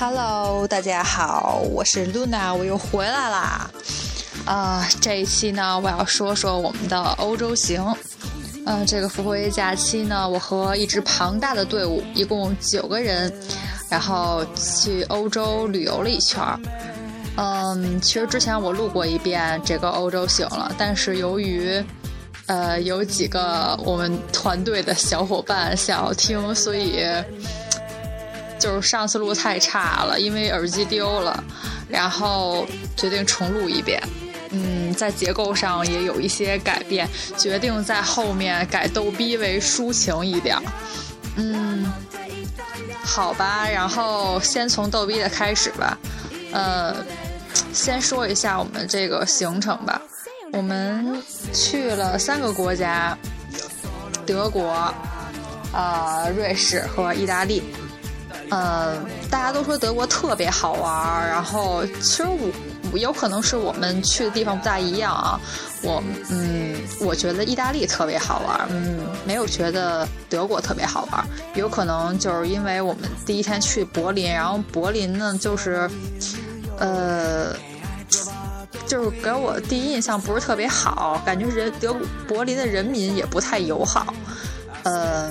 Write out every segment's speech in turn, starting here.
Hello，大家好，我是 Luna，我又回来啦。啊，这一期呢，我要说说我们的欧洲行。嗯，这个复活节假期呢，我和一支庞大的队伍，一共九个人，然后去欧洲旅游了一圈儿。嗯，其实之前我录过一遍这个欧洲行了，但是由于呃有几个我们团队的小伙伴想要听，所以。就是上次录太差了，因为耳机丢了，然后决定重录一遍。嗯，在结构上也有一些改变，决定在后面改逗逼为抒情一点。嗯，好吧，然后先从逗逼的开始吧。呃，先说一下我们这个行程吧。我们去了三个国家：德国、呃、瑞士和意大利。呃，大家都说德国特别好玩儿然后其实我有可能是我们去的地方不大一样啊。我嗯，我觉得意大利特别好玩嗯，没有觉得德国特别好玩有可能就是因为我们第一天去柏林，然后柏林呢就是，呃，就是给我第一印象不是特别好，感觉人德柏林的人民也不太友好，呃。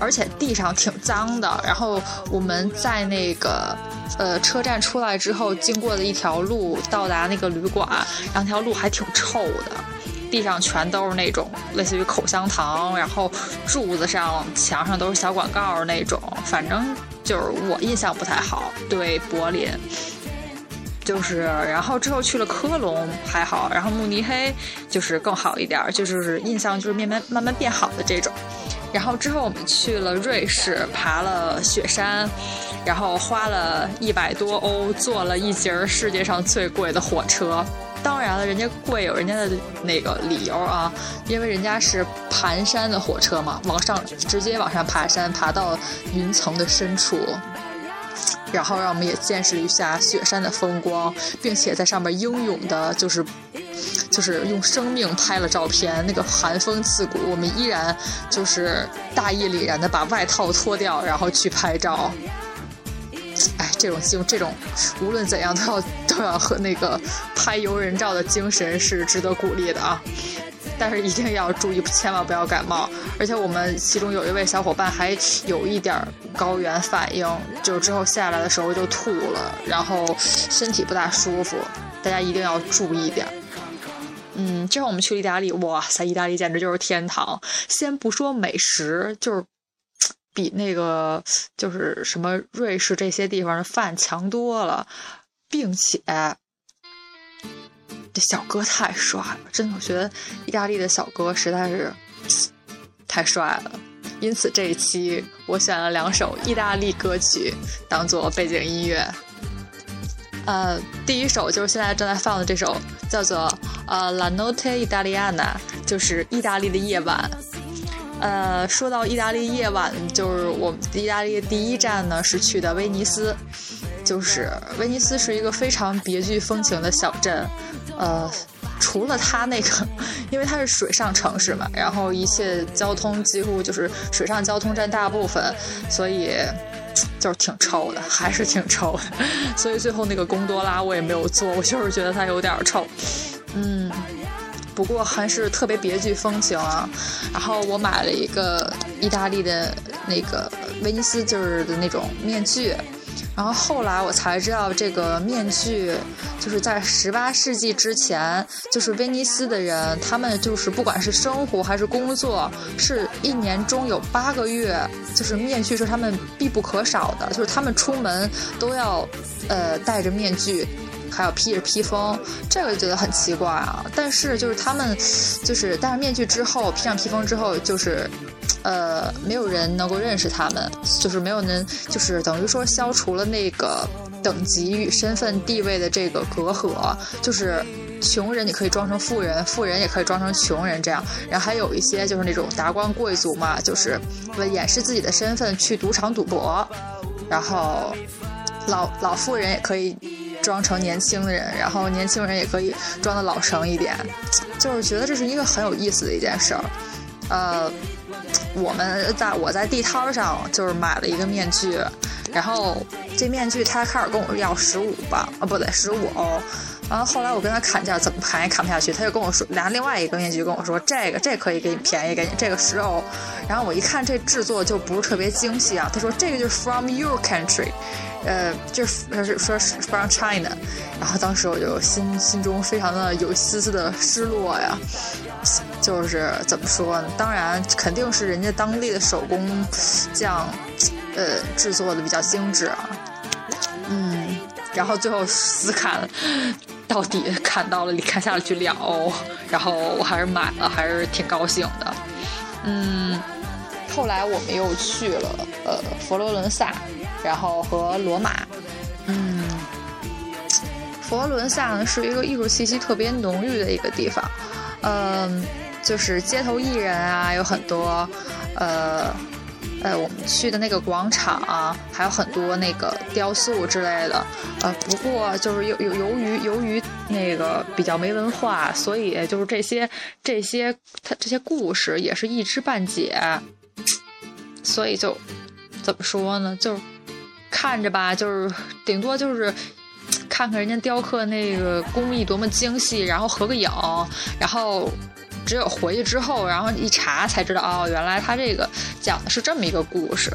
而且地上挺脏的，然后我们在那个呃车站出来之后，经过的一条路到达那个旅馆，然后那条路还挺臭的，地上全都是那种类似于口香糖，然后柱子上、墙上都是小广告那种，反正就是我印象不太好。对柏林，就是然后之后去了科隆还好，然后慕尼黑就是更好一点，就是印象就是慢慢慢慢变好的这种。然后之后我们去了瑞士，爬了雪山，然后花了一百多欧坐了一节世界上最贵的火车。当然了，人家贵有人家的那个理由啊，因为人家是盘山的火车嘛，往上直接往上爬山，爬到云层的深处，然后让我们也见识了一下雪山的风光，并且在上面英勇的，就是。就是用生命拍了照片，那个寒风刺骨，我们依然就是大义凛然的把外套脱掉，然后去拍照。哎，这种精，这种无论怎样都要都要和那个拍游人照的精神是值得鼓励的啊！但是一定要注意，千万不要感冒。而且我们其中有一位小伙伴还有一点高原反应，就之后下来的时候就吐了，然后身体不大舒服，大家一定要注意点。嗯，之后我们去了意大利，哇塞，意大利简直就是天堂。先不说美食，就是比那个就是什么瑞士这些地方的饭强多了，并且这小哥太帅了，真的，我觉得意大利的小哥实在是太帅了。因此这一期我选了两首意大利歌曲当做背景音乐。呃，第一首就是现在正在放的这首，叫做呃《La Notte Italiana》，就是意大利的夜晚。呃，说到意大利夜晚，就是我们意大利的第一站呢是去的威尼斯，就是威尼斯是一个非常别具风情的小镇。呃，除了它那个，因为它是水上城市嘛，然后一切交通几乎就是水上交通占大部分，所以。就是挺臭的，还是挺臭的，所以最后那个贡多拉我也没有坐，我就是觉得它有点臭。嗯，不过还是特别别具风情啊。然后我买了一个意大利的那个威尼斯就是的那种面具。然后后来我才知道，这个面具就是在十八世纪之前，就是威尼斯的人，他们就是不管是生活还是工作，是一年中有八个月，就是面具是他们必不可少的，就是他们出门都要，呃，戴着面具，还有披着披风，这个就觉得很奇怪啊。但是就是他们，就是戴上面具之后，披上披风之后，就是。呃，没有人能够认识他们，就是没有人，就是等于说消除了那个等级与身份地位的这个隔阂，就是穷人你可以装成富人，富人也可以装成穷人这样。然后还有一些就是那种达官贵族嘛，就是为掩饰自己的身份去赌场赌博。然后老老妇人也可以装成年轻人，然后年轻人也可以装的老成一点，就是觉得这是一个很有意思的一件事儿，呃。我们在我在地摊上就是买了一个面具，然后这面具他开始跟我要十五吧，啊不对，十五欧。然后后来我跟他砍价，怎么砍也砍不下去，他就跟我说拿另外一个面具跟我说这个这可以给你便宜给你这个十欧。然后我一看这制作就不是特别精细啊，他说这个就是 from your country，呃，就是是说是 from China。然后当时我就心心中非常的有一丝丝的失落呀，就是怎么说呢？当然肯定是人家当地的手工匠，呃，制作的比较精致啊。嗯，然后最后死砍。到底砍到了，你砍下了去了哦，然后我还是买了，还是挺高兴的。嗯，后来我们又去了呃佛罗伦萨，然后和罗马。嗯，佛罗伦萨呢是一个艺术气息特别浓郁的一个地方，嗯，就是街头艺人啊有很多，呃。呃，我们去的那个广场啊，还有很多那个雕塑之类的。呃，不过就是由由由于由于那个比较没文化，所以就是这些这些它这些故事也是一知半解，所以就怎么说呢？就看着吧，就是顶多就是看看人家雕刻那个工艺多么精细，然后合个影，然后。只有回去之后，然后一查才知道，哦，原来他这个讲的是这么一个故事。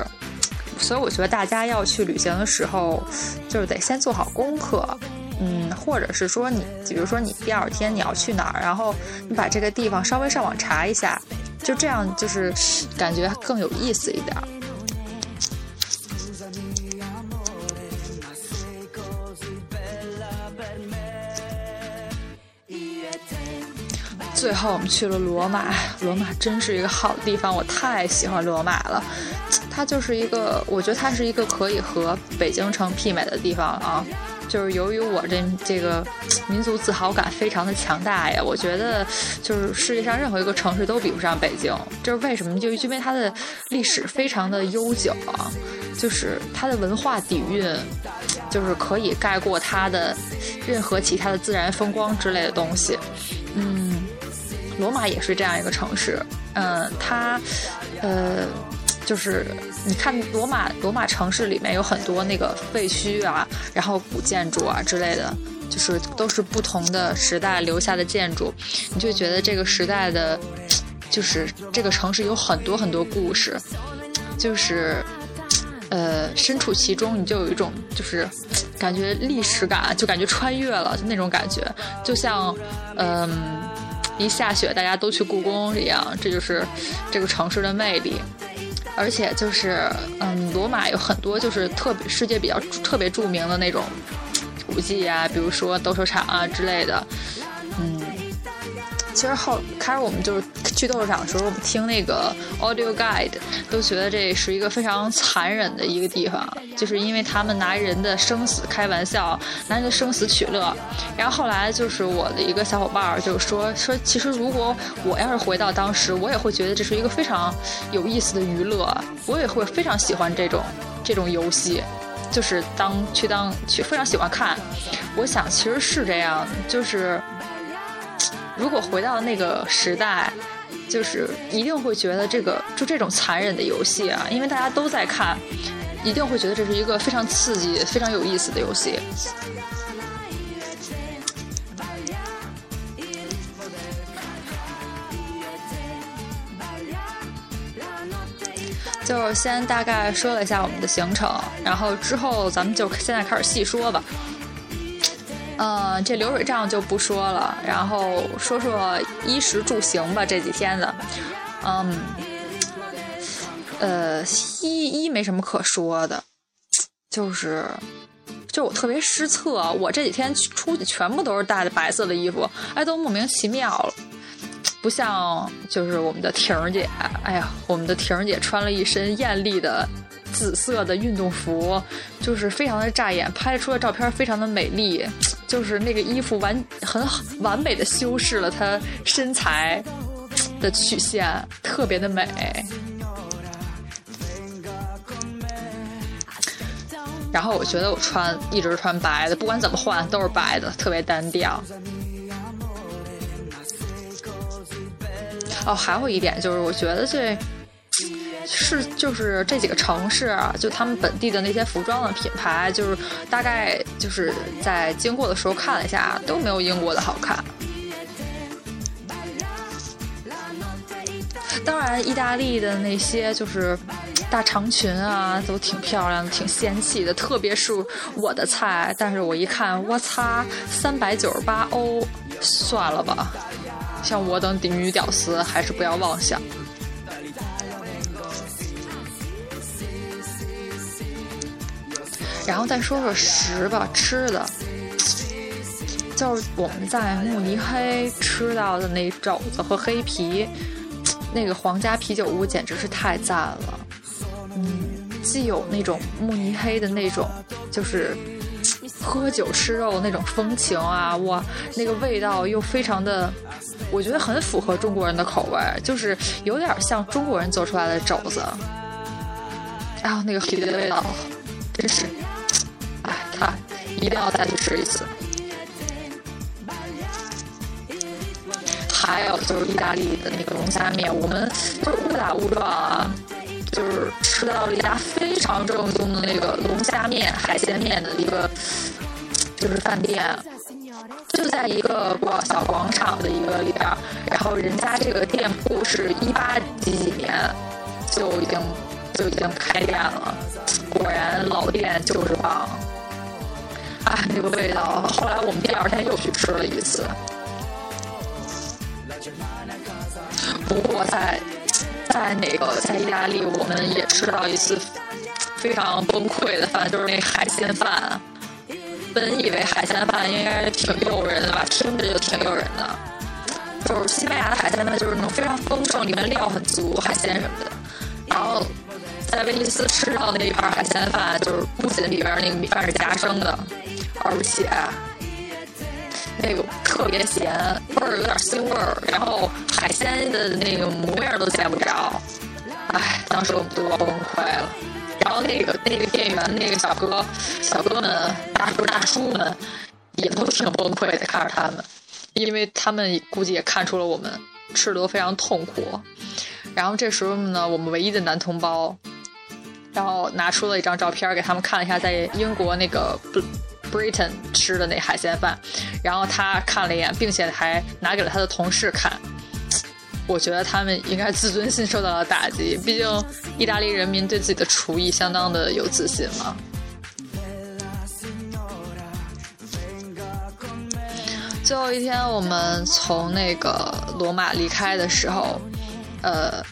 所以我觉得大家要去旅行的时候，就是得先做好功课，嗯，或者是说你，比如说你第二天你要去哪儿，然后你把这个地方稍微上网查一下，就这样就是感觉更有意思一点。最后我们去了罗马，罗马真是一个好地方，我太喜欢罗马了。它就是一个，我觉得它是一个可以和北京城媲美的地方啊。就是由于我这这个民族自豪感非常的强大呀，我觉得就是世界上任何一个城市都比不上北京。这是为什么？就因为它的历史非常的悠久啊，就是它的文化底蕴，就是可以盖过它的任何其他的自然风光之类的东西。嗯。罗马也是这样一个城市，嗯，它，呃，就是你看罗马，罗马城市里面有很多那个废墟啊，然后古建筑啊之类的，就是都是不同的时代留下的建筑，你就觉得这个时代的，就是这个城市有很多很多故事，就是，呃，身处其中，你就有一种就是感觉历史感，就感觉穿越了，就那种感觉，就像，嗯。一下雪，大家都去故宫一样，这就是这个城市的魅力。而且就是，嗯，罗马有很多就是特别世界比较特别著名的那种古迹啊，比如说斗兽场啊之类的，其实后开始我们就是去斗兽场的时候，我们听那个 audio guide 都觉得这是一个非常残忍的一个地方，就是因为他们拿人的生死开玩笑，拿人的生死取乐。然后后来就是我的一个小伙伴就说说，其实如果我要是回到当时，我也会觉得这是一个非常有意思的娱乐，我也会非常喜欢这种这种游戏，就是当去当去非常喜欢看。我想其实是这样，就是。如果回到那个时代，就是一定会觉得这个就这种残忍的游戏啊，因为大家都在看，一定会觉得这是一个非常刺激、非常有意思的游戏。就先大概说了一下我们的行程，然后之后咱们就现在开始细说吧。嗯，这流水账就不说了，然后说说衣食住行吧。这几天的，嗯，呃，衣衣没什么可说的，就是，就我特别失策。我这几天出去全部都是带的白色的衣服，哎，都莫名其妙了，不像就是我们的婷儿姐，哎呀，我们的婷儿姐穿了一身艳丽的。紫色的运动服，就是非常的扎眼，拍出的照片非常的美丽，就是那个衣服完很完美的修饰了她身材的曲线，特别的美。然后我觉得我穿一直穿白的，不管怎么换都是白的，特别单调。哦，还有一点就是，我觉得这。是就是这几个城市，就他们本地的那些服装的品牌，就是大概就是在经过的时候看了一下，都没有英国的好看。当然，意大利的那些就是大长裙啊，都挺漂亮的，挺仙气的，特别是我的菜。但是我一看，我擦，三百九十八欧，算了吧。像我等女屌丝，还是不要妄想。然后再说说食吧，吃的，就是我们在慕尼黑吃到的那肘子和黑皮，那个皇家啤酒屋简直是太赞了。嗯，既有那种慕尼黑的那种，就是喝酒吃肉那种风情啊，哇，那个味道又非常的，我觉得很符合中国人的口味，就是有点像中国人做出来的肘子。然后那个啤的味道，真是。啊，一定要再去吃一次。还有就是意大利的那个龙虾面，我们就是误打误撞啊，就是吃到了一家非常正宗的那个龙虾面、海鲜面的一个就是饭店，就在一个广小广场的一个里边儿。然后人家这个店铺是一八几几年就已经就已经开店了，果然老店就是棒。啊，那个味道！后来我们第二天又去吃了一次。不过在在那个在意大利，我们也吃到一次非常崩溃的饭，就是那海鲜饭。本以为海鲜饭应该挺诱人的吧，听着就挺诱人的。就是西班牙的海鲜饭，就是那种非常丰盛，里面料很足，海鲜什么的。然后在威尼斯吃到那一盘海鲜饭，就是不仅里边那个米饭是夹生的。而且那个特别咸，味儿有点腥味儿，然后海鲜的那个模样都见不着，哎，当时我们都崩溃了。然后那个那个店员那个小哥小哥们大叔大叔们也都挺崩溃的，看着他们，因为他们估计也看出了我们吃的都非常痛苦。然后这时候呢，我们唯一的男同胞，然后拿出了一张照片给他们看了一下，在英国那个不。Britain 吃的那海鲜饭，然后他看了一眼，并且还拿给了他的同事看。我觉得他们应该自尊心受到了打击，毕竟意大利人民对自己的厨艺相当的有自信嘛。最后一天，我们从那个罗马离开的时候，呃，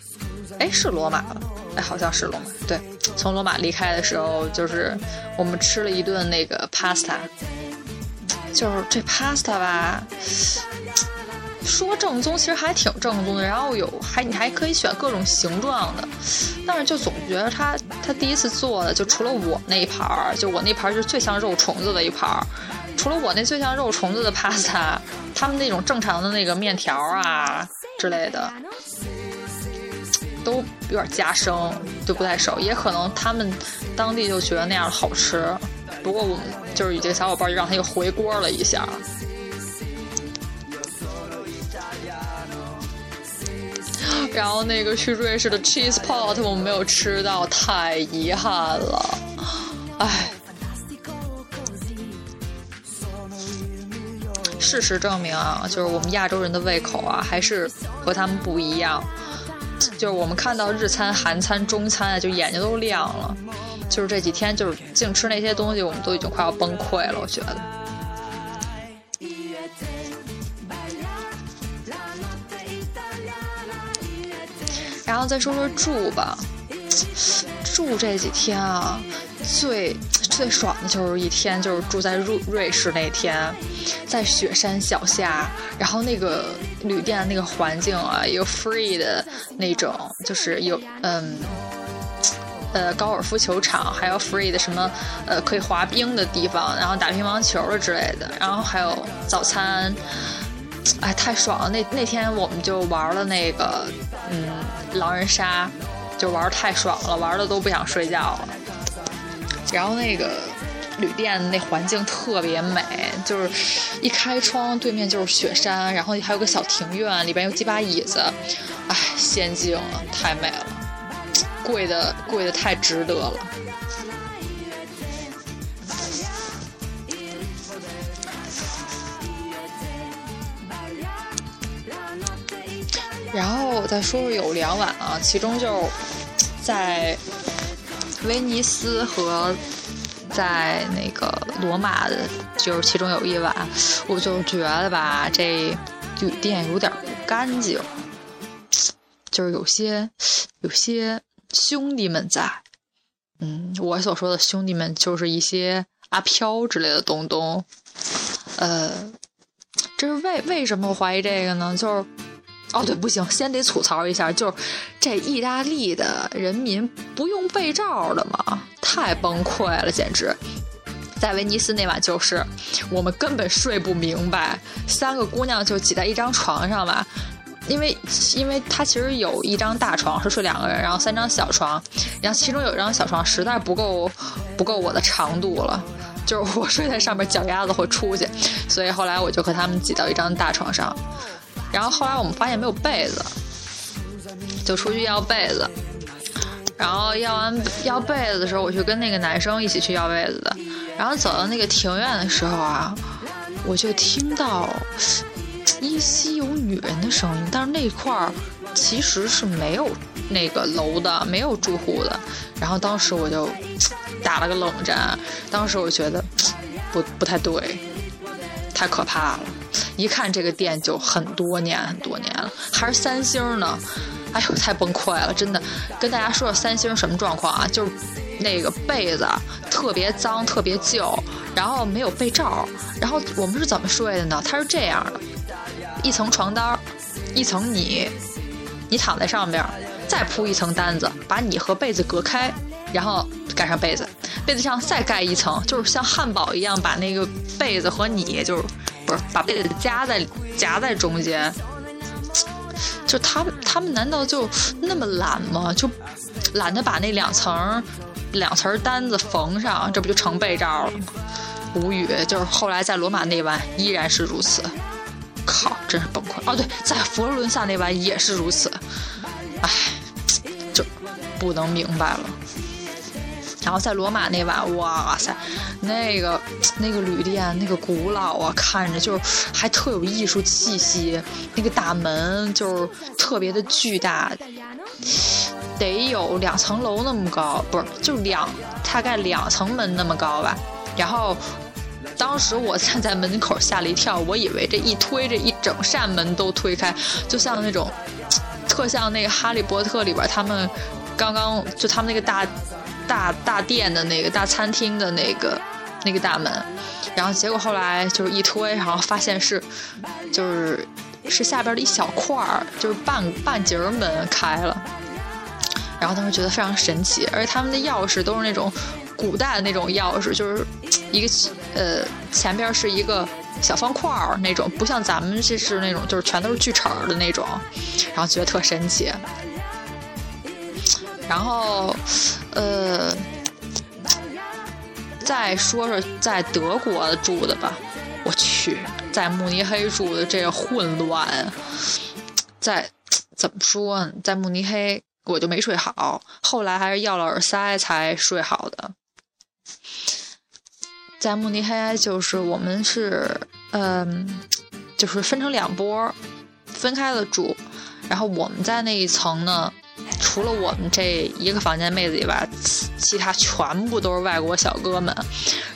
哎，是罗马吧？哎，好像是罗马。对，从罗马离开的时候，就是我们吃了一顿那个 pasta，就是这 pasta 吧，说正宗其实还挺正宗的。然后有还你还可以选各种形状的，但是就总觉得他他第一次做的，就除了我那一盘儿，就我那盘儿是最像肉虫子的一盘儿，除了我那最像肉虫子的 pasta，他们那种正常的那个面条啊之类的。都有点夹生，就不太熟，也可能他们当地就觉得那样好吃。不过我们就是有这个小伙伴就让他又回锅了一下。然后那个去瑞士的 cheese pot 我们没有吃到，太遗憾了，唉。事实证明啊，就是我们亚洲人的胃口啊，还是和他们不一样。就是我们看到日餐、韩餐、中餐啊，就眼睛都亮了。就是这几天，就是净吃那些东西，我们都已经快要崩溃了。我觉得。然后再说说住吧，住这几天啊，最。最爽的就是一天，就是住在瑞瑞士那天，在雪山脚下，然后那个旅店那个环境啊，有 free 的那种，就是有嗯，呃高尔夫球场，还有 free 的什么呃可以滑冰的地方，然后打乒乓球的之类的，然后还有早餐，哎太爽了！那那天我们就玩了那个嗯狼人杀，就玩太爽了，玩的都不想睡觉了。然后那个旅店那环境特别美，就是一开窗对面就是雪山，然后还有个小庭院，里边有几把椅子，哎，仙境啊，太美了。贵的贵的太值得了。然后再说说有两晚啊，其中就在威尼斯和在那个罗马的，就是其中有一晚，我就觉得吧，这旅店有点不干净，就是有些有些兄弟们在，嗯，我所说的兄弟们就是一些阿飘之类的东东，呃，这是为为什么怀疑这个呢？就是。哦，对，不行，先得吐槽一下，就是这意大利的人民不用被罩的吗？太崩溃了，简直！在威尼斯那晚就是，我们根本睡不明白，三个姑娘就挤在一张床上吧，因为因为她其实有一张大床是睡两个人，然后三张小床，然后其中有一张小床实在不够不够我的长度了，就是我睡在上面脚丫子会出去，所以后来我就和他们挤到一张大床上。然后后来我们发现没有被子，就出去要被子。然后要完要被子的时候，我就跟那个男生一起去要被子的。然后走到那个庭院的时候啊，我就听到依稀有女人的声音，但是那块儿其实是没有那个楼的，没有住户的。然后当时我就打了个冷战，当时我觉得不不太对，太可怕了。一看这个店就很多年很多年了，还是三星呢，哎呦太崩溃了，真的。跟大家说说三星什么状况啊？就是那个被子特别脏特别旧，然后没有被罩，然后我们是怎么睡的呢？它是这样的，一层床单，一层你，你躺在上边，再铺一层单子，把你和被子隔开，然后盖上被子，被子上再盖一层，就是像汉堡一样，把那个被子和你就是。把被子夹在夹在中间，就他们他们难道就那么懒吗？就懒得把那两层两层单子缝上，这不就成被罩了吗？无语。就是后来在罗马那晚依然是如此，靠，真是崩溃。哦，对，在佛罗伦萨那晚也是如此，唉，就不能明白了。然后在罗马那晚，哇塞，那个那个旅店那个古老啊，看着就还特有艺术气息。那个大门就是特别的巨大，得有两层楼那么高，不是就两大概两层门那么高吧。然后当时我站在门口吓了一跳，我以为这一推这一整扇门都推开，就像那种特像那个《哈利波特》里边他们刚刚就他们那个大。大大店的那个大餐厅的那个那个大门，然后结果后来就是一推，然后发现是就是是下边的一小块儿，就是半半截门开了。然后当时觉得非常神奇，而且他们的钥匙都是那种古代的那种钥匙，就是一个呃前边是一个小方块儿那种，不像咱们这是那种就是全都是锯齿的那种，然后觉得特神奇。然后，呃，再说说在德国住的吧。我去，在慕尼黑住的这混乱，在怎么说呢？在慕尼黑我就没睡好，后来还是要了耳塞才睡好的。在慕尼黑就是我们是，嗯，就是分成两波，分开了住。然后我们在那一层呢。除了我们这一个房间妹子以外，其他全部都是外国小哥们。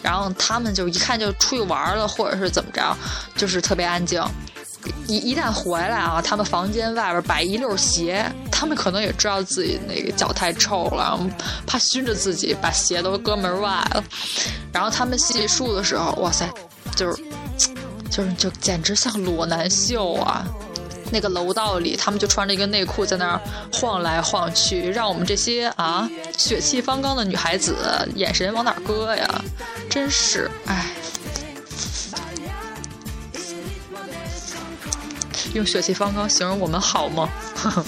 然后他们就一看就出去玩了，或者是怎么着，就是特别安静。一一旦回来啊，他们房间外边摆一溜鞋，他们可能也知道自己那个脚太臭了，怕熏着自己，把鞋都搁门外了。然后他们洗漱的时候，哇塞，就是就是就简直像裸男秀啊！那个楼道里，他们就穿着一个内裤在那儿晃来晃去，让我们这些啊血气方刚的女孩子眼神往哪搁呀？真是，哎，用血气方刚形容我们好吗？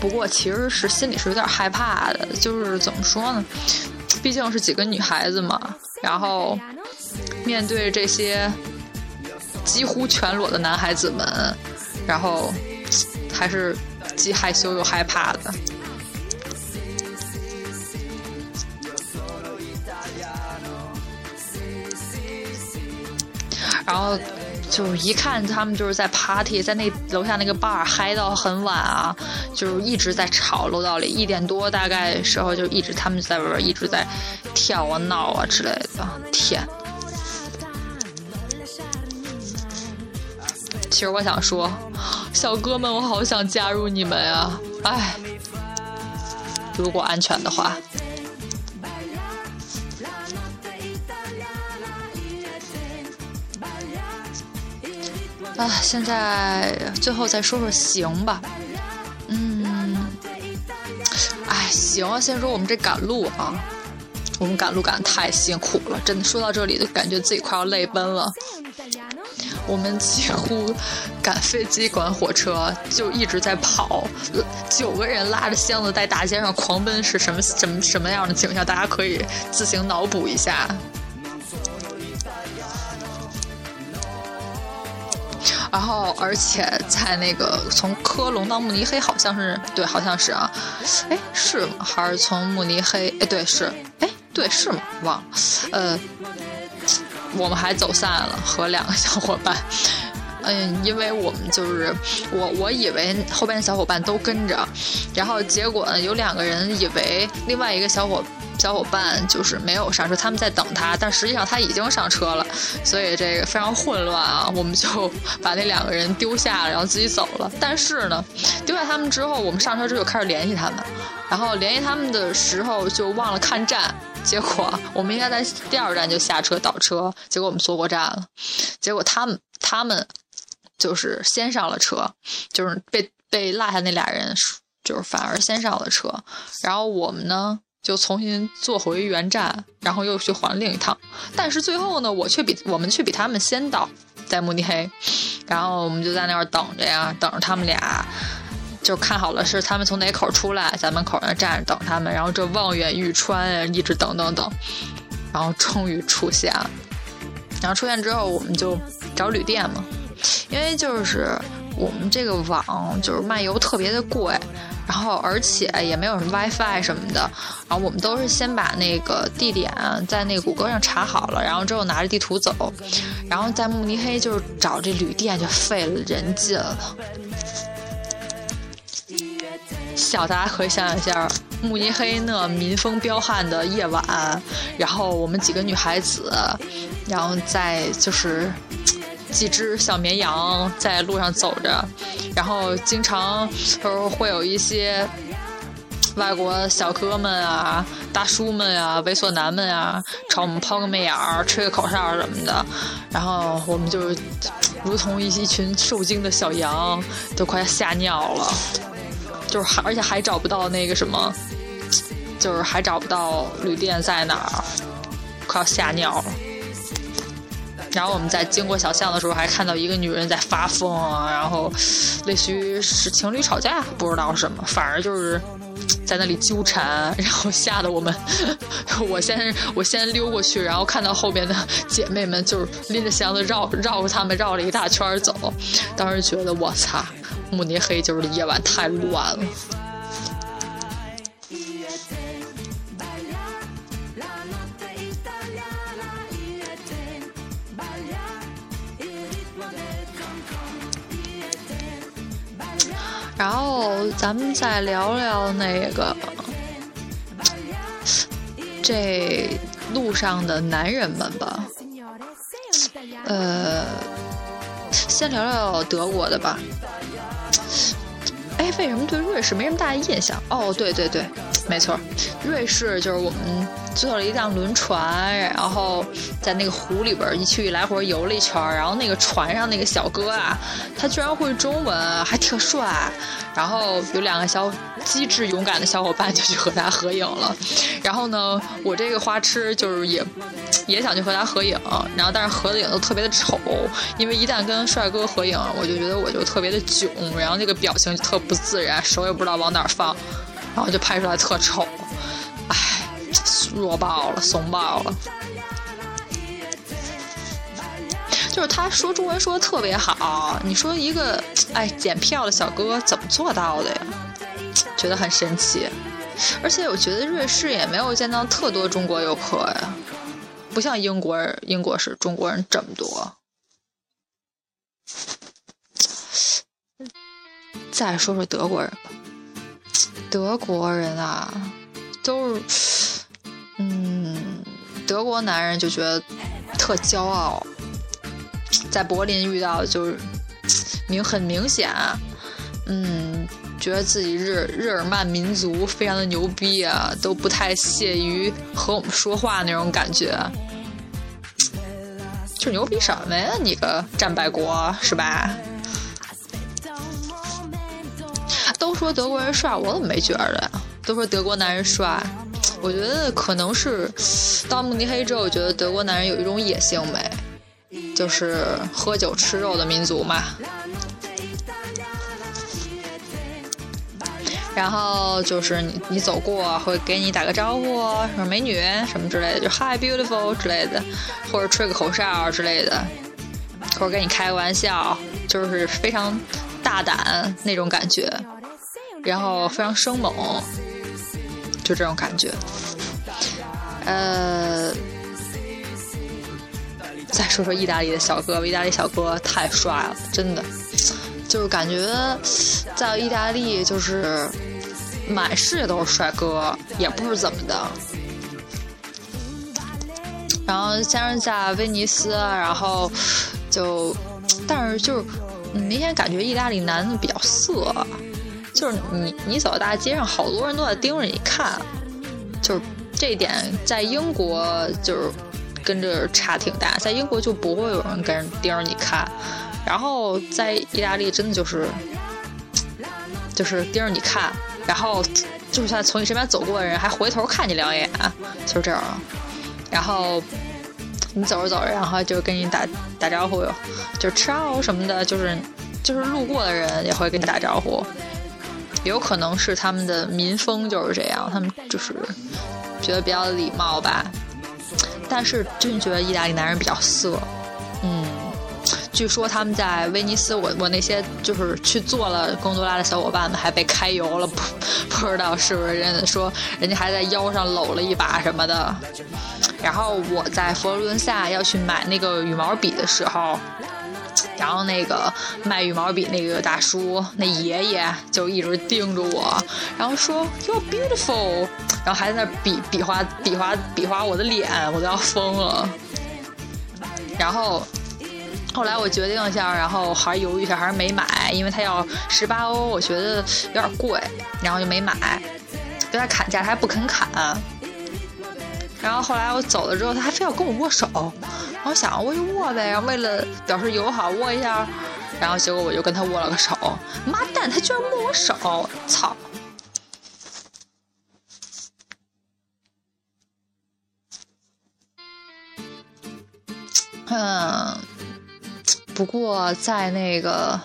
不过其实是心里是有点害怕的，就是怎么说呢？毕竟是几个女孩子嘛，然后面对这些。几乎全裸的男孩子们，然后还是既害羞又害怕的。然后。就一看他们就是在 party，在那楼下那个 bar 嗨到很晚啊，就是一直在吵，楼道里一点多大概时候就一直他们在外边一直在跳啊闹啊之类的。天！其实我想说，小哥们，我好想加入你们呀！哎，如果安全的话。啊，现在最后再说说行吧，嗯，哎，行，先说我们这赶路啊，我们赶路赶的太辛苦了，真的，说到这里就感觉自己快要泪奔了。我们几乎赶飞机、赶火车，就一直在跑，九个人拉着箱子在大街上狂奔，是什么什么什么样的景象？大家可以自行脑补一下。然后，而且在那个从科隆到慕尼黑，好像是对，好像是啊，哎，是吗？还是从慕尼黑？哎，对，是，哎，对，是吗？忘了，呃，我们还走散了，和两个小伙伴，嗯，因为我们就是我，我以为后边的小伙伴都跟着，然后结果呢，有两个人以为另外一个小伙。小伙伴就是没有上车，他们在等他，但实际上他已经上车了，所以这个非常混乱啊！我们就把那两个人丢下了，然后自己走了。但是呢，丢下他们之后，我们上车之后开始联系他们，然后联系他们的时候就忘了看站，结果我们应该在第二站就下车倒车，结果我们错过站了，结果他们他们就是先上了车，就是被被落下那俩人就是反而先上了车，然后我们呢？就重新坐回原站，然后又去还另一趟。但是最后呢，我却比我们却比他们先到，在慕尼黑。然后我们就在那儿等着呀，等着他们俩。就看好了是他们从哪口出来，在门口那站着等他们。然后这望眼欲穿呀，一直等等等，然后终于出现了。然后出现之后，我们就找旅店嘛，因为就是我们这个网就是漫游特别的贵。然后，而且也没有什么 WiFi 什么的。然后我们都是先把那个地点在那个谷歌上查好了，然后之后拿着地图走。然后在慕尼黑就是找这旅店就费了人劲了。小大家可以想象一下，慕尼黑那民风彪悍的夜晚，然后我们几个女孩子，然后在就是。几只小绵羊在路上走着，然后经常都会有一些外国小哥们啊、大叔们啊、猥琐男们啊，朝我们抛个媚眼儿、吹个口哨什么的，然后我们就如同一一群受惊的小羊，都快吓尿了，就是还而且还找不到那个什么，就是还找不到旅店在哪儿，快要吓尿了。然后我们在经过小巷的时候，还看到一个女人在发疯啊，然后类似于是情侣吵架，不知道什么，反而就是在那里纠缠，然后吓得我们，我先我先溜过去，然后看到后边的姐妹们就是拎着箱子绕绕着他们绕了一大圈走，当时觉得我操，慕尼黑就是夜晚太乱了。然后咱们再聊聊那个这路上的男人们吧。呃，先聊聊德国的吧。为什么对瑞士没什么大的印象？哦，对对对，没错，瑞士就是我们。坐了一辆轮船，然后在那个湖里边一去来回游了一圈然后那个船上那个小哥啊，他居然会中文，还特帅。然后有两个小机智勇敢的小伙伴就去和他合影了。然后呢，我这个花痴就是也也想去和他合影，然后但是合的影都特别的丑，因为一旦跟帅哥合影，我就觉得我就特别的囧，然后那个表情就特不自然，手也不知道往哪放，然后就拍出来特丑。唉弱爆了，怂爆了。就是他说中文说的特别好。你说一个哎检票的小哥怎么做到的呀？觉得很神奇。而且我觉得瑞士也没有见到特多中国游客呀，不像英国人，英国是中国人这么多。再说说德国人吧，德国人啊，都是，德国男人就觉得特骄傲，在柏林遇到就是明很明显，嗯。觉得自己日日耳曼民族非常的牛逼啊，都不太屑于和我们说话那种感觉。就牛逼什么呀？你个战败国是吧？都说德国人帅，我怎么没觉得呀？都说德国男人帅，我觉得可能是到慕尼黑之后，我觉得德国男人有一种野性美，就是喝酒吃肉的民族嘛。然后就是你你走过会给你打个招呼，说美女什么之类的，就 Hi beautiful 之类的，或者吹个口哨之类的，或者跟你开个玩笑，就是非常大胆那种感觉，然后非常生猛，就这种感觉。呃，再说说意大利的小哥，意大利小哥太帅了，真的。就是感觉在意大利，就是满世界都是帅哥，也不是怎么的。然后加上在威尼斯，然后就，但是就明显感觉意大利男的比较色，就是你你走在大街上，好多人都在盯着你看，就是这点在英国就是跟着差挺大，在英国就不会有人跟盯着你看。然后在意大利真的就是，就是盯着你看，然后就算从你身边走过的人还回头看你两眼，就是这样。然后你走着走着，然后就跟你打打招呼，就吃奥什么的，就是就是路过的人也会跟你打招呼。也有可能是他们的民风就是这样，他们就是觉得比较礼貌吧。但是真觉得意大利男人比较色，嗯。据说他们在威尼斯，我我那些就是去坐了贡多拉的小伙伴们还被开油了，不不知道是不是人家说人家还在腰上搂了一把什么的。然后我在佛罗伦萨要去买那个羽毛笔的时候，然后那个卖羽毛笔那个大叔那爷爷就一直盯着我，然后说 You're beautiful，然后还在那比比划比划比划我的脸，我都要疯了。然后。后来我决定一下，然后还是犹豫一下，还是没买，因为他要十八欧，我觉得有点贵，然后就没买。跟他砍价，他还不肯砍。然后后来我走了之后，他还非要跟我握手。我想握就握呗，然后为了表示友好握一下。然后结果我就跟他握了个手。妈蛋，他居然握我手！操！嗯。不过在那个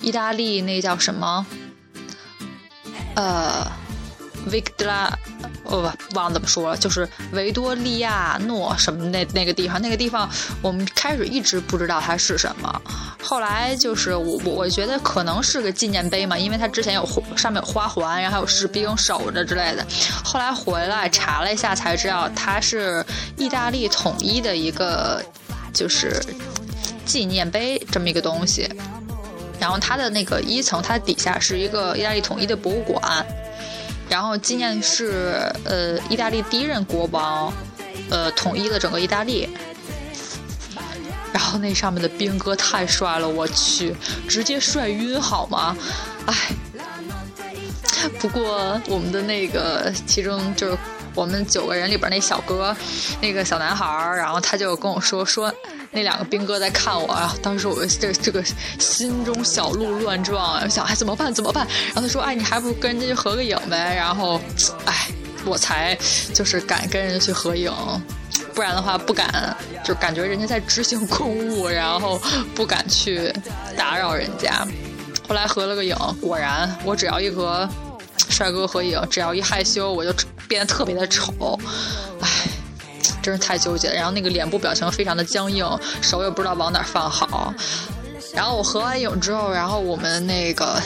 意大利，那叫什么？呃，维克拉，哦不，忘了怎么说了，就是维多利亚诺什么那那个地方，那个地方我们开始一直不知道它是什么，后来就是我我我觉得可能是个纪念碑嘛，因为它之前有上面有花环，然后还有士兵守着之类的。后来回来查了一下才知道，它是意大利统一的一个，就是。纪念碑这么一个东西，然后它的那个一层，它底下是一个意大利统一的博物馆，然后纪念是呃意大利第一任国王，呃统一了整个意大利，然后那上面的兵哥太帅了，我去，直接帅晕好吗？哎，不过我们的那个其中就是我们九个人里边那小哥，那个小男孩儿，然后他就跟我说说。那两个兵哥在看我啊！当时我这这个心中小鹿乱撞，想哎怎么办怎么办？然后他说哎你还不如跟人家去合个影呗。然后，哎，我才就是敢跟人家去合影，不然的话不敢，就感觉人家在执行公务，然后不敢去打扰人家。后来合了个影，果然我只要一和帅哥合影，只要一害羞我就变得特别的丑，哎。真是太纠结了。然后那个脸部表情非常的僵硬，手也不知道往哪放好。然后我合完影之后，然后我们那个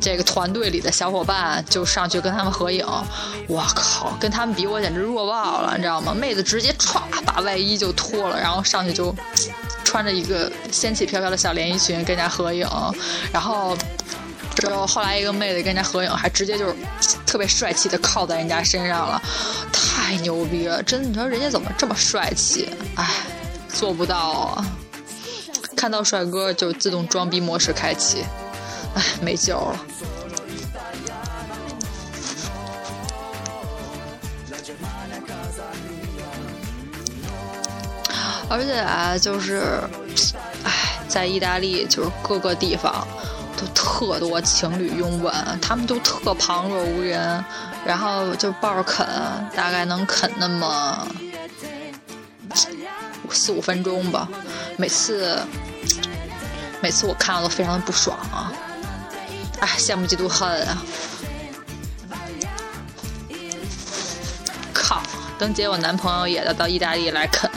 这个团队里的小伙伴就上去跟他们合影。我靠，跟他们比我简直弱爆了，你知道吗？妹子直接歘把外衣就脱了，然后上去就穿着一个仙气飘飘的小连衣裙跟人家合影。然后之后后来一个妹子跟人家合影，还直接就是特别帅气的靠在人家身上了，太牛逼了！真的，你说人家怎么这么帅气？哎，做不到啊。看到帅哥就自动装逼模式开启，哎，没救了。而且啊，就是，哎，在意大利就是各个地方特多情侣拥吻，他们都特旁若无人，然后就抱着啃，大概能啃那么四五分钟吧，每次。每次我看到都非常的不爽啊！哎，羡慕嫉妒恨啊！靠，等姐我男朋友也到意大利来啃，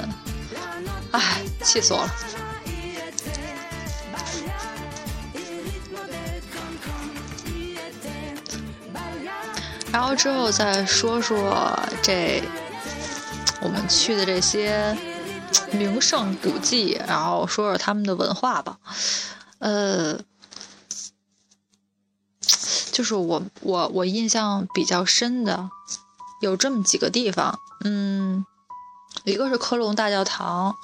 哎，气死我了！然后之后再说说这我们去的这些。名胜古迹，然后说说他们的文化吧。呃，就是我我我印象比较深的有这么几个地方，嗯，一个是科隆大教堂，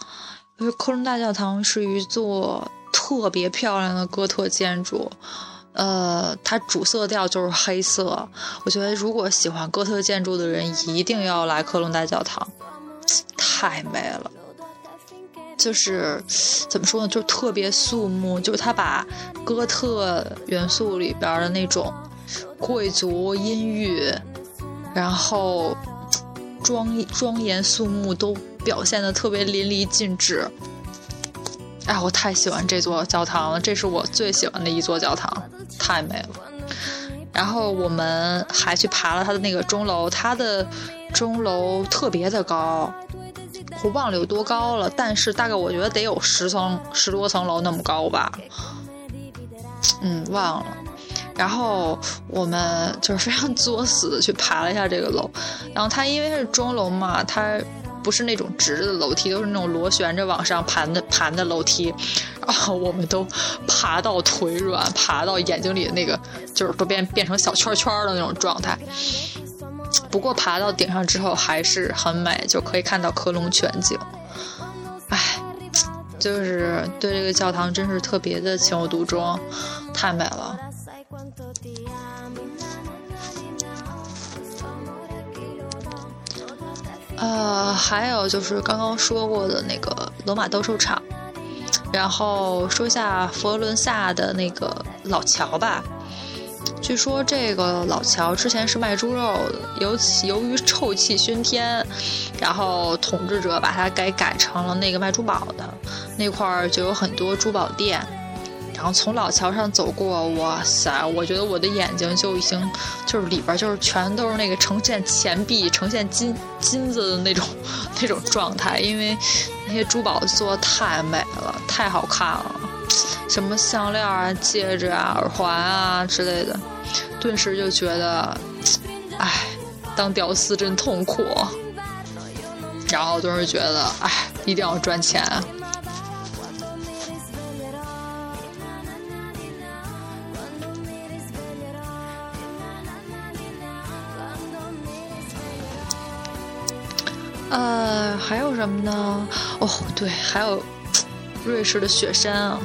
就是科隆大教堂是一座特别漂亮的哥特建筑，呃，它主色调就是黑色。我觉得如果喜欢哥特建筑的人一定要来科隆大教堂，太美了。就是怎么说呢，就特别肃穆，就是他把哥特元素里边的那种贵族阴郁，然后庄庄严肃穆都表现的特别淋漓尽致。哎，我太喜欢这座教堂了，这是我最喜欢的一座教堂，太美了。然后我们还去爬了它的那个钟楼，它的钟楼特别的高。我忘了有多高了，但是大概我觉得得有十层、十多层楼那么高吧。嗯，忘了。然后我们就是非常作死的去爬了一下这个楼。然后它因为是钟楼嘛，它不是那种直的楼梯，都是那种螺旋着往上盘的盘的楼梯。然后我们都爬到腿软，爬到眼睛里的那个就是都变变成小圈圈的那种状态。不过爬到顶上之后还是很美，就可以看到科隆全景。唉，就是对这个教堂真是特别的情有独钟，太美了。呃，还有就是刚刚说过的那个罗马斗兽场，然后说下佛罗伦萨的那个老桥吧。据说这个老桥之前是卖猪肉的，由由于臭气熏天，然后统治者把它给改成了那个卖珠宝的，那块儿就有很多珠宝店。然后从老桥上走过，哇塞，我觉得我的眼睛就已经就是里边就是全都是那个呈现钱币、呈现金金子的那种那种状态，因为那些珠宝做的太美了，太好看了。什么项链啊、戒指啊、耳环啊之类的，顿时就觉得，哎，当屌丝真痛苦。然后顿时觉得，哎，一定要赚钱。还有什么呢？哦，对，还有瑞士的雪山啊。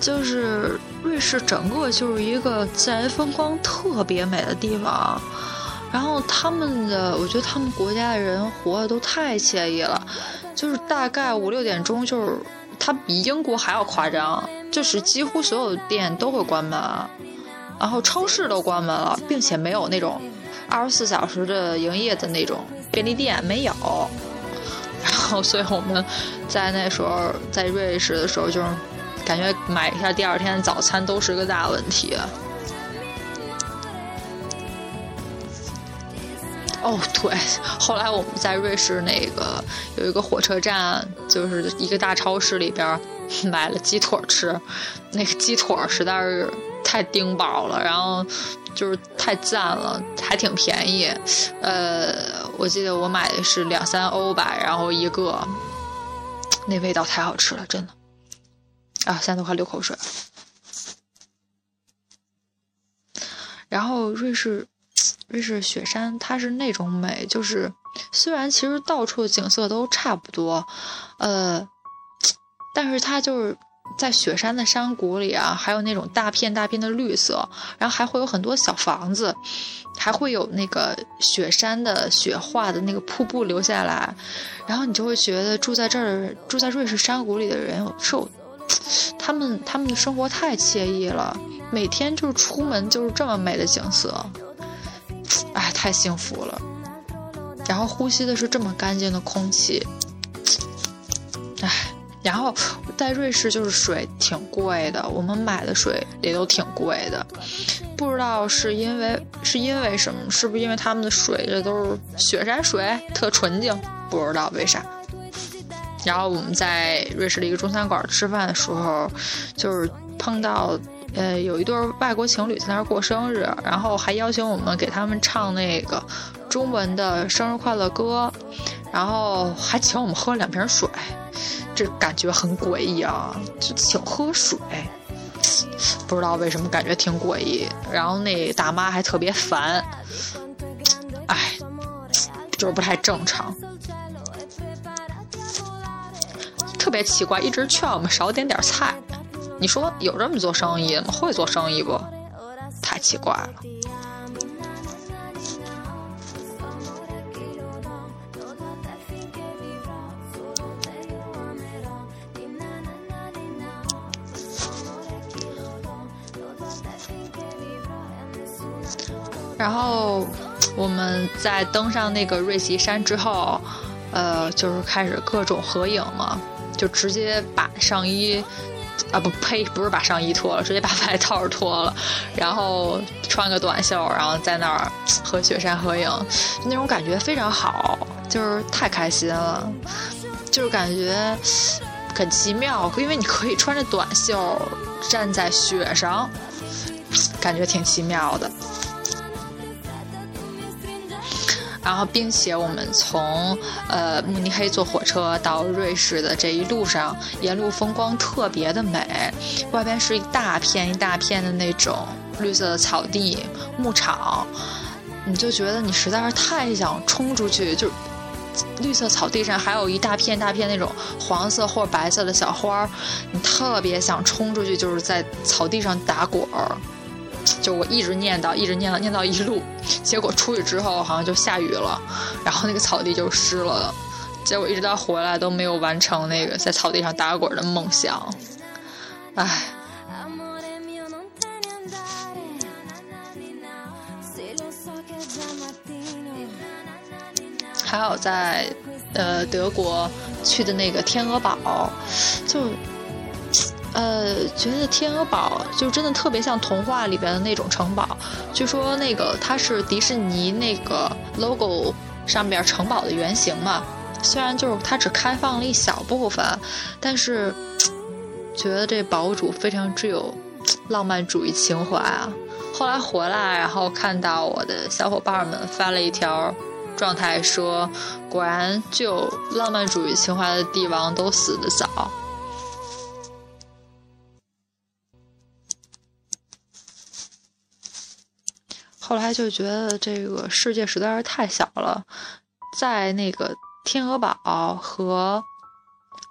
就是瑞士整个就是一个自然风光特别美的地方，然后他们的，我觉得他们国家的人活的都太惬意了，就是大概五六点钟，就是它比英国还要夸张，就是几乎所有店都会关门，然后超市都关门了，并且没有那种二十四小时的营业的那种便利店没有，然后所以我们在那时候在瑞士的时候就是。感觉买一下第二天早餐都是个大问题。哦，对，后来我们在瑞士那个有一个火车站，就是一个大超市里边买了鸡腿吃，那个鸡腿实在是太顶饱了，然后就是太赞了，还挺便宜。呃，我记得我买的是两三欧吧，然后一个，那味道太好吃了，真的。啊，现在都快流口水了。然后瑞士。瑞士雪山，它是那种美，就是虽然其实到处景色都差不多，呃，但是它就是在雪山的山谷里啊，还有那种大片大片的绿色，然后还会有很多小房子，还会有那个雪山的雪化的那个瀑布流下来，然后你就会觉得住在这儿，住在瑞士山谷里的人是有，他们他们的生活太惬意了，每天就是出门就是这么美的景色。哎，太幸福了！然后呼吸的是这么干净的空气，哎，然后在瑞士就是水挺贵的，我们买的水也都挺贵的，不知道是因为是因为什么，是不是因为他们的水这都是雪山水，特纯净？不知道为啥。然后我们在瑞士的一个中餐馆吃饭的时候，就是碰到。呃，有一对外国情侣在那儿过生日，然后还邀请我们给他们唱那个中文的生日快乐歌，然后还请我们喝两瓶水，这感觉很诡异啊！就请喝水，不知道为什么感觉挺诡异。然后那大妈还特别烦，哎，就是不太正常，特别奇怪，一直劝我们少点点菜。你说有这么做生意吗？会做生意不？太奇怪了。然后我们在登上那个瑞奇山之后，呃，就是开始各种合影嘛，就直接把上衣。啊不呸，不是把上衣脱了，直接把外套脱了，然后穿个短袖，然后在那儿和雪山合影，那种感觉非常好，就是太开心了，就是感觉很奇妙，因为你可以穿着短袖站在雪上，感觉挺奇妙的。然后，并且我们从呃慕尼黑坐火车到瑞士的这一路上，沿路风光特别的美，外边是一大片一大片的那种绿色的草地、牧场，你就觉得你实在是太想冲出去，就绿色草地上还有一大片大片那种黄色或白色的小花儿，你特别想冲出去，就是在草地上打滚儿。就我一直念叨，一直念叨，念叨一路，结果出去之后好像就下雨了，然后那个草地就湿了，结果一直到回来都没有完成那个在草地上打滚的梦想，唉。还有在呃德国去的那个天鹅堡，就。呃，觉得天鹅堡就真的特别像童话里边的那种城堡。据说那个它是迪士尼那个 logo 上边城堡的原型嘛。虽然就是它只开放了一小部分，但是觉得这堡主非常具有浪漫主义情怀啊。后来回来，然后看到我的小伙伴们发了一条状态说：“果然具有浪漫主义情怀的帝王都死得早。”后来就觉得这个世界实在是太小了，在那个天鹅堡和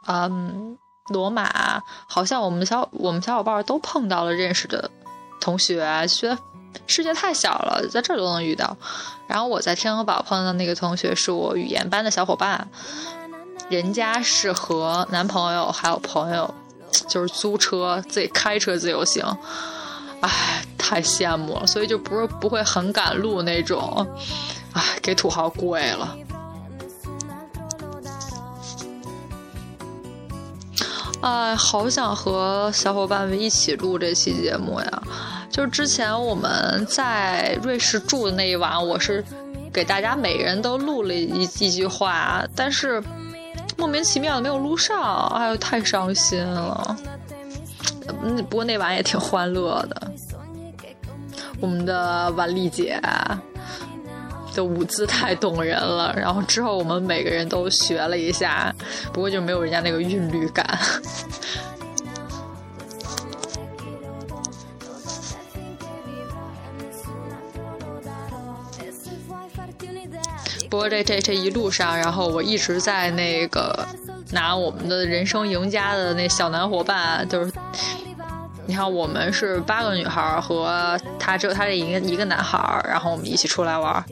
嗯罗马，好像我们小我们小伙伴都碰到了认识的同学，觉得世界太小了，在这儿都能遇到。然后我在天鹅堡碰到那个同学是我语言班的小伙伴，人家是和男朋友还有朋友，就是租车自己开车自由行，唉。太羡慕了，所以就不是不会很赶路那种，唉，给土豪跪了。哎，好想和小伙伴们一起录这期节目呀！就是之前我们在瑞士住的那一晚，我是给大家每人都录了一一句话，但是莫名其妙的没有录上，哎呦，太伤心了。嗯，不过那晚也挺欢乐的。我们的婉丽姐的舞姿太动人了，然后之后我们每个人都学了一下，不过就没有人家那个韵律感。不过这这这一路上，然后我一直在那个拿我们的人生赢家的那小男伙伴，就是你看我们是八个女孩和他只有他这一个一个男孩，然后我们一起出来玩。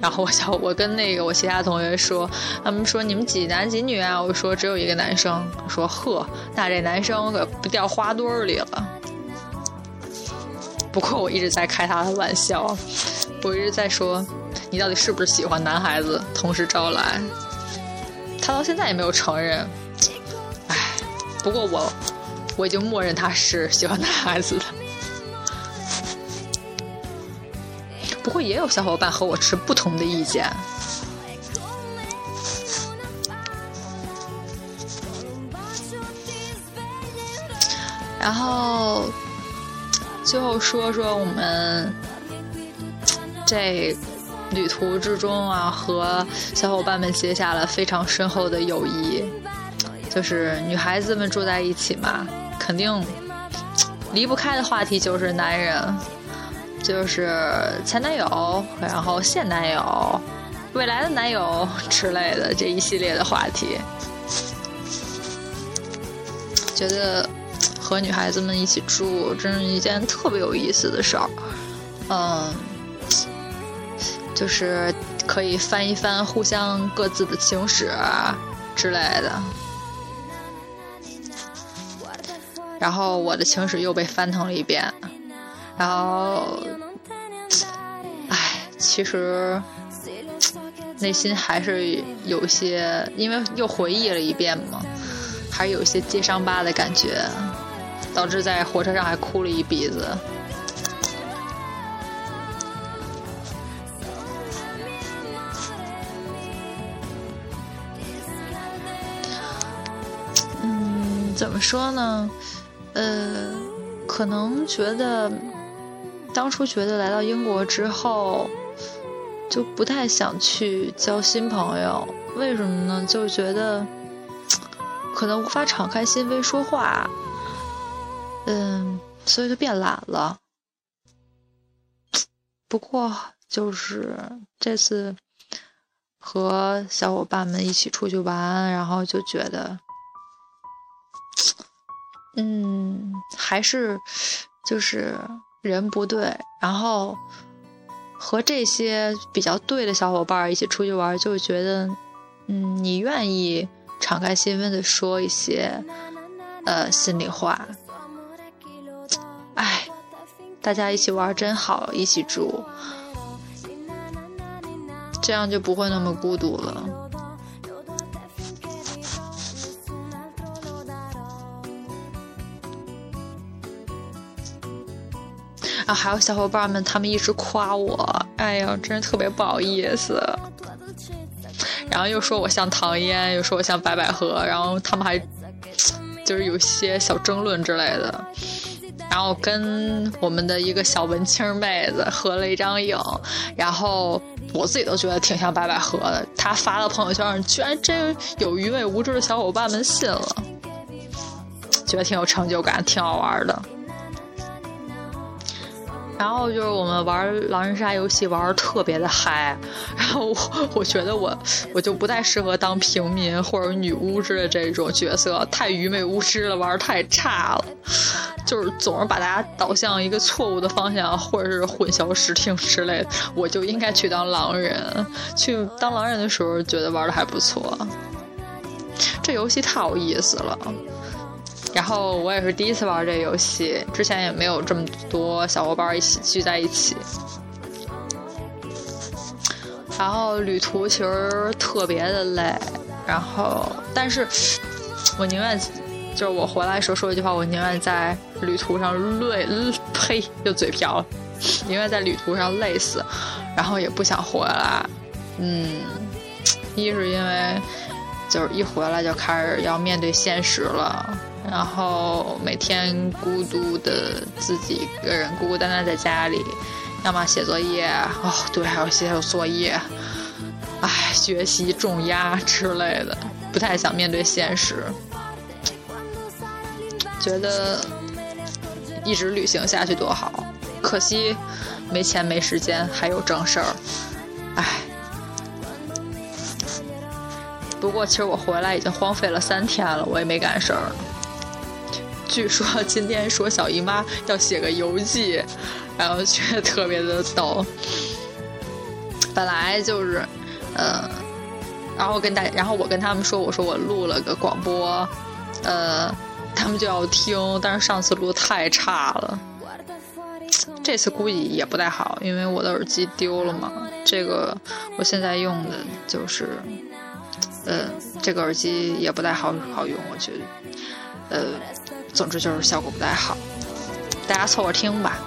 然后我小我跟那个我其他同学说，他们说你们几男几女啊？我说只有一个男生。说呵，那这男生可不掉花堆里了。不过我一直在开他的玩笑，我一直在说。你到底是不是喜欢男孩子？同时招来，他到现在也没有承认。唉，不过我我已经默认他是喜欢男孩子的。不过也有小伙伴和我持不同的意见。然后最后说说我们这。旅途之中啊，和小伙伴们结下了非常深厚的友谊。就是女孩子们住在一起嘛，肯定离不开的话题就是男人，就是前男友，然后现男友，未来的男友之类的这一系列的话题。觉得和女孩子们一起住，真是一件特别有意思的事儿。嗯。就是可以翻一翻互相各自的情史之类的，然后我的情史又被翻腾了一遍，然后，唉，其实内心还是有些，因为又回忆了一遍嘛，还是有些揭伤疤的感觉，导致在火车上还哭了一鼻子。怎么说呢？呃，可能觉得当初觉得来到英国之后就不太想去交新朋友，为什么呢？就觉得可能无法敞开心扉说话，嗯，所以就变懒了。不过就是这次和小伙伴们一起出去玩，然后就觉得。嗯，还是就是人不对，然后和这些比较对的小伙伴一起出去玩，就觉得，嗯，你愿意敞开心扉的说一些呃心里话。哎，大家一起玩真好，一起住，这样就不会那么孤独了。啊，还有小伙伴们，他们一直夸我，哎呀，真是特别不好意思。然后又说我像唐嫣，又说我像白百合，然后他们还就是有些小争论之类的。然后跟我们的一个小文青妹子合了一张影，然后我自己都觉得挺像白百合的。她发到朋友圈，居然真有愚昧无知的小伙伴们信了，觉得挺有成就感，挺好玩的。然后就是我们玩狼人杀游戏玩的特别的嗨，然后我我觉得我我就不太适合当平民或者女巫之类这种角色，太愚昧无知了，玩的太差了，就是总是把大家导向一个错误的方向，或者是混淆视听之类的。我就应该去当狼人，去当狼人的时候觉得玩的还不错，这游戏太有意思了。然后我也是第一次玩这个游戏，之前也没有这么多小伙伴一起聚在一起。然后旅途其实特别的累，然后但是我宁愿就是我回来时候说一句话，我宁愿在旅途上累，呸，又嘴瓢，宁愿在旅途上累死，然后也不想回来。嗯，一是因为就是一回来就开始要面对现实了，然后每天孤独的自己一个人孤孤单单在家里，要么写作业，哦对，还要写作业，唉，学习重压之类的，不太想面对现实，觉得一直旅行下去多好，可惜。没钱没时间，还有正事儿，唉。不过其实我回来已经荒废了三天了，我也没干事儿。据说今天说小姨妈要写个游记，然后觉得特别的逗。本来就是，呃，然后跟大，然后我跟他们说，我说我录了个广播，呃，他们就要听，但是上次录太差了。这次估计也不太好，因为我的耳机丢了嘛。这个我现在用的就是，呃，这个耳机也不太好好用，我觉得，呃，总之就是效果不太好，大家凑合听吧。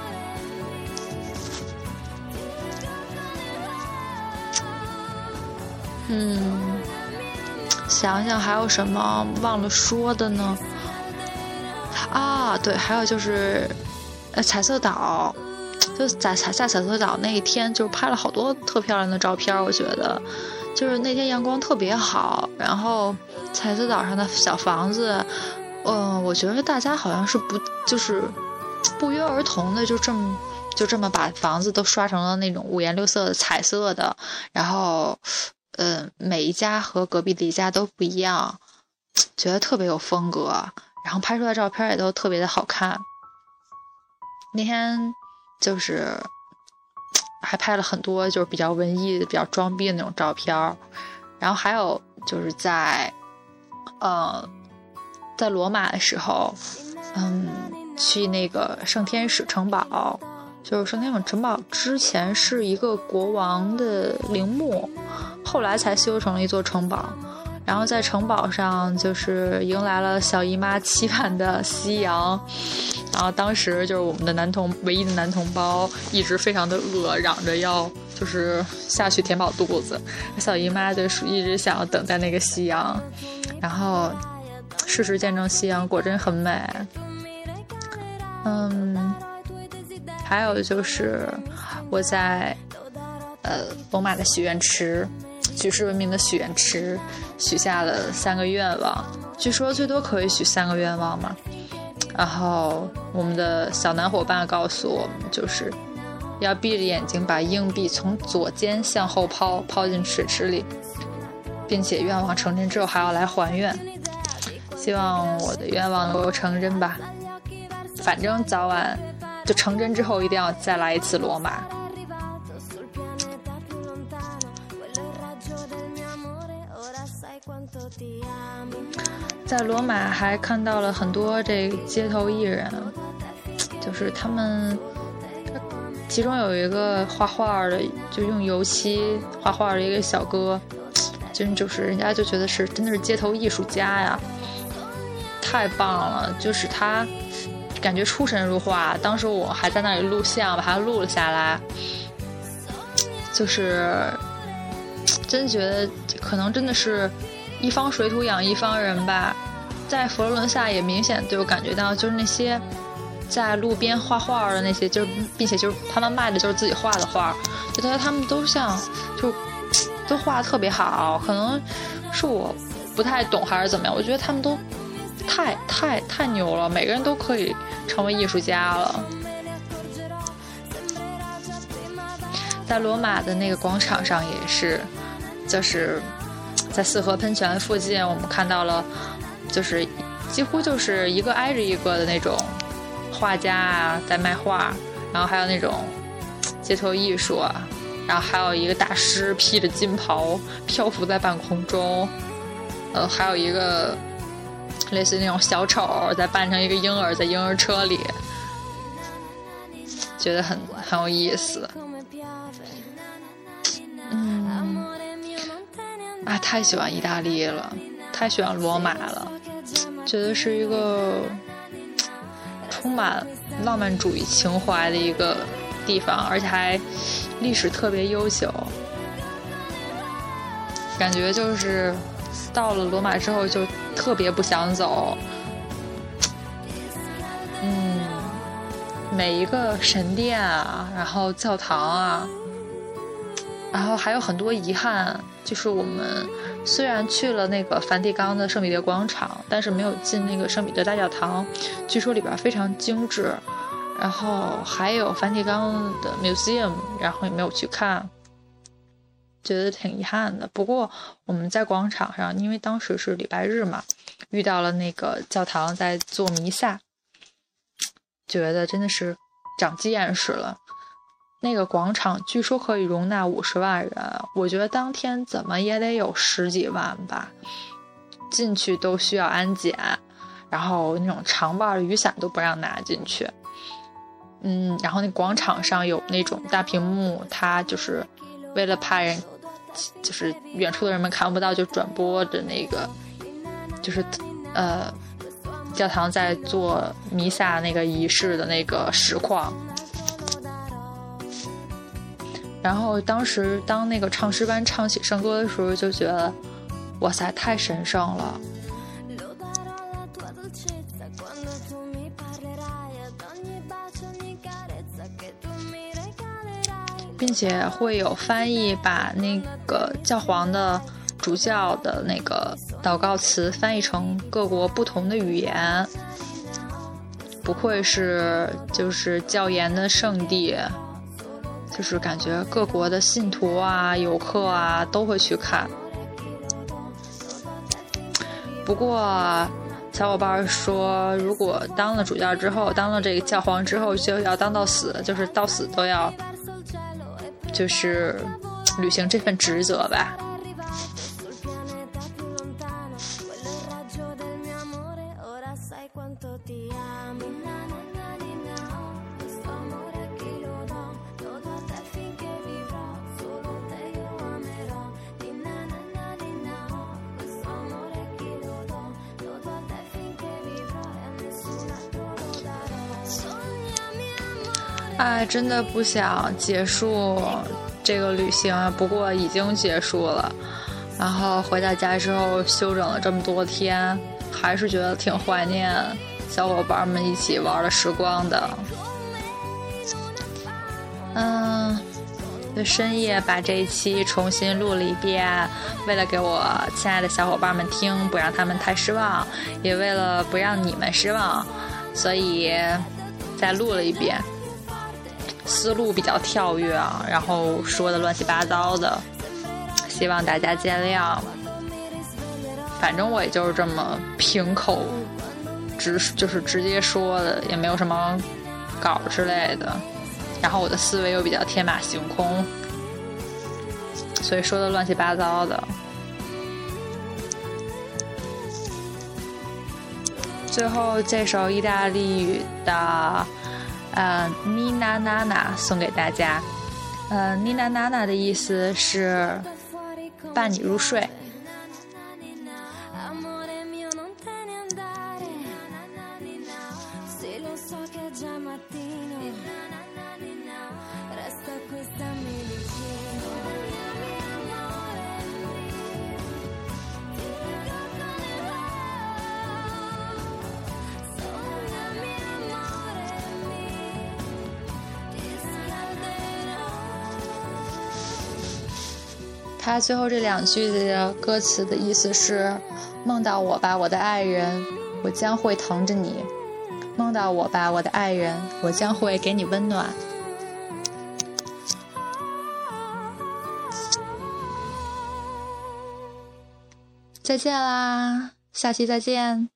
嗯，想想还有什么忘了说的呢？啊，对，还有就是。呃，彩色岛，就在彩在彩色岛那一天，就拍了好多特漂亮的照片。我觉得，就是那天阳光特别好，然后彩色岛上的小房子，嗯，我觉得大家好像是不就是不约而同的就这么就这么把房子都刷成了那种五颜六色的彩色的，然后，嗯，每一家和隔壁的一家都不一样，觉得特别有风格，然后拍出来照片也都特别的好看。那天就是还拍了很多，就是比较文艺、比较装逼的那种照片。然后还有就是在呃在罗马的时候，嗯，去那个圣天使城堡，就是圣天使城堡之前是一个国王的陵墓，后来才修成了一座城堡。然后在城堡上，就是迎来了小姨妈期盼的夕阳。然后当时就是我们的男同唯一的男同胞一直非常的饿，嚷着要就是下去填饱肚子。小姨妈就是一直想要等待那个夕阳，然后事实见证夕阳果真很美。嗯，还有就是我在呃罗马的许愿池，举世闻名的许愿池，许下了三个愿望。据说最多可以许三个愿望嘛。然后我们的小男伙伴告诉我们，就是要闭着眼睛把硬币从左肩向后抛，抛进水池里，并且愿望成真之后还要来还愿。希望我的愿望能够成真吧。反正早晚就成真之后，一定要再来一次罗马。在罗马还看到了很多这街头艺人，就是他们，其中有一个画画的，就用油漆画画的一个小哥，真就是人家就觉得是真的是街头艺术家呀，太棒了！就是他感觉出神入化，当时我还在那里录像，把他录了下来，就是真觉得可能真的是。一方水土养一方人吧，在佛罗伦萨也明显就感觉到，就是那些在路边画画的那些，就是并且就是他们卖的就是自己画的画，觉得他们都像就都画的特别好，可能是我不太懂还是怎么样，我觉得他们都太太太牛了，每个人都可以成为艺术家了。在罗马的那个广场上也是，就是。在四合喷泉附近，我们看到了，就是几乎就是一个挨着一个的那种画家啊，在卖画，然后还有那种街头艺术啊，然后还有一个大师披着金袍漂浮在半空中，呃，还有一个类似那种小丑在扮成一个婴儿在婴儿车里，觉得很很有意思。啊，太喜欢意大利了，太喜欢罗马了，觉得是一个充满浪漫主义情怀的一个地方，而且还历史特别悠久，感觉就是到了罗马之后就特别不想走。嗯，每一个神殿啊，然后教堂啊，然后还有很多遗憾，就是我们虽然去了那个梵蒂冈的圣彼得广场，但是没有进那个圣彼得大教堂，据说里边非常精致。然后还有梵蒂冈的 museum，然后也没有去看，觉得挺遗憾的。不过我们在广场上，因为当时是礼拜日嘛，遇到了那个教堂在做弥撒，觉得真的是长见识了。那个广场据说可以容纳五十万人，我觉得当天怎么也得有十几万吧。进去都需要安检，然后那种长把雨伞都不让拿进去。嗯，然后那广场上有那种大屏幕，它就是为了怕人，就是远处的人们看不到，就转播的那个，就是呃，教堂在做弥撒那个仪式的那个实况。然后当时当那个唱诗班唱起圣歌的时候，就觉得哇塞，太神圣了。并且会有翻译把那个教皇的主教的那个祷告词翻译成各国不同的语言，不愧是就是教研的圣地，就是感觉各国的信徒啊、游客啊都会去看。不过小伙伴说，如果当了主教之后，当了这个教皇之后，就要当到死，就是到死都要。就是 履行这份职责吧。哎，真的不想结束这个旅行！不过已经结束了。然后回到家之后休整了这么多天，还是觉得挺怀念小伙伴们一起玩的时光的。嗯，在深夜把这一期重新录了一遍，为了给我亲爱的小伙伴们听，不让他们太失望，也为了不让你们失望，所以再录了一遍。思路比较跳跃啊，然后说的乱七八糟的，希望大家见谅。反正我也就是这么凭口直，就是直接说的，也没有什么稿之类的。然后我的思维又比较天马行空，所以说的乱七八糟的。最后这首意大利语的。呃，妮娜娜娜送给大家。呃，妮娜娜娜的意思是伴你入睡。他最后这两句的歌词的意思是：梦到我吧，我的爱人，我将会疼着你；梦到我吧，我的爱人，我将会给你温暖。再见啦，下期再见。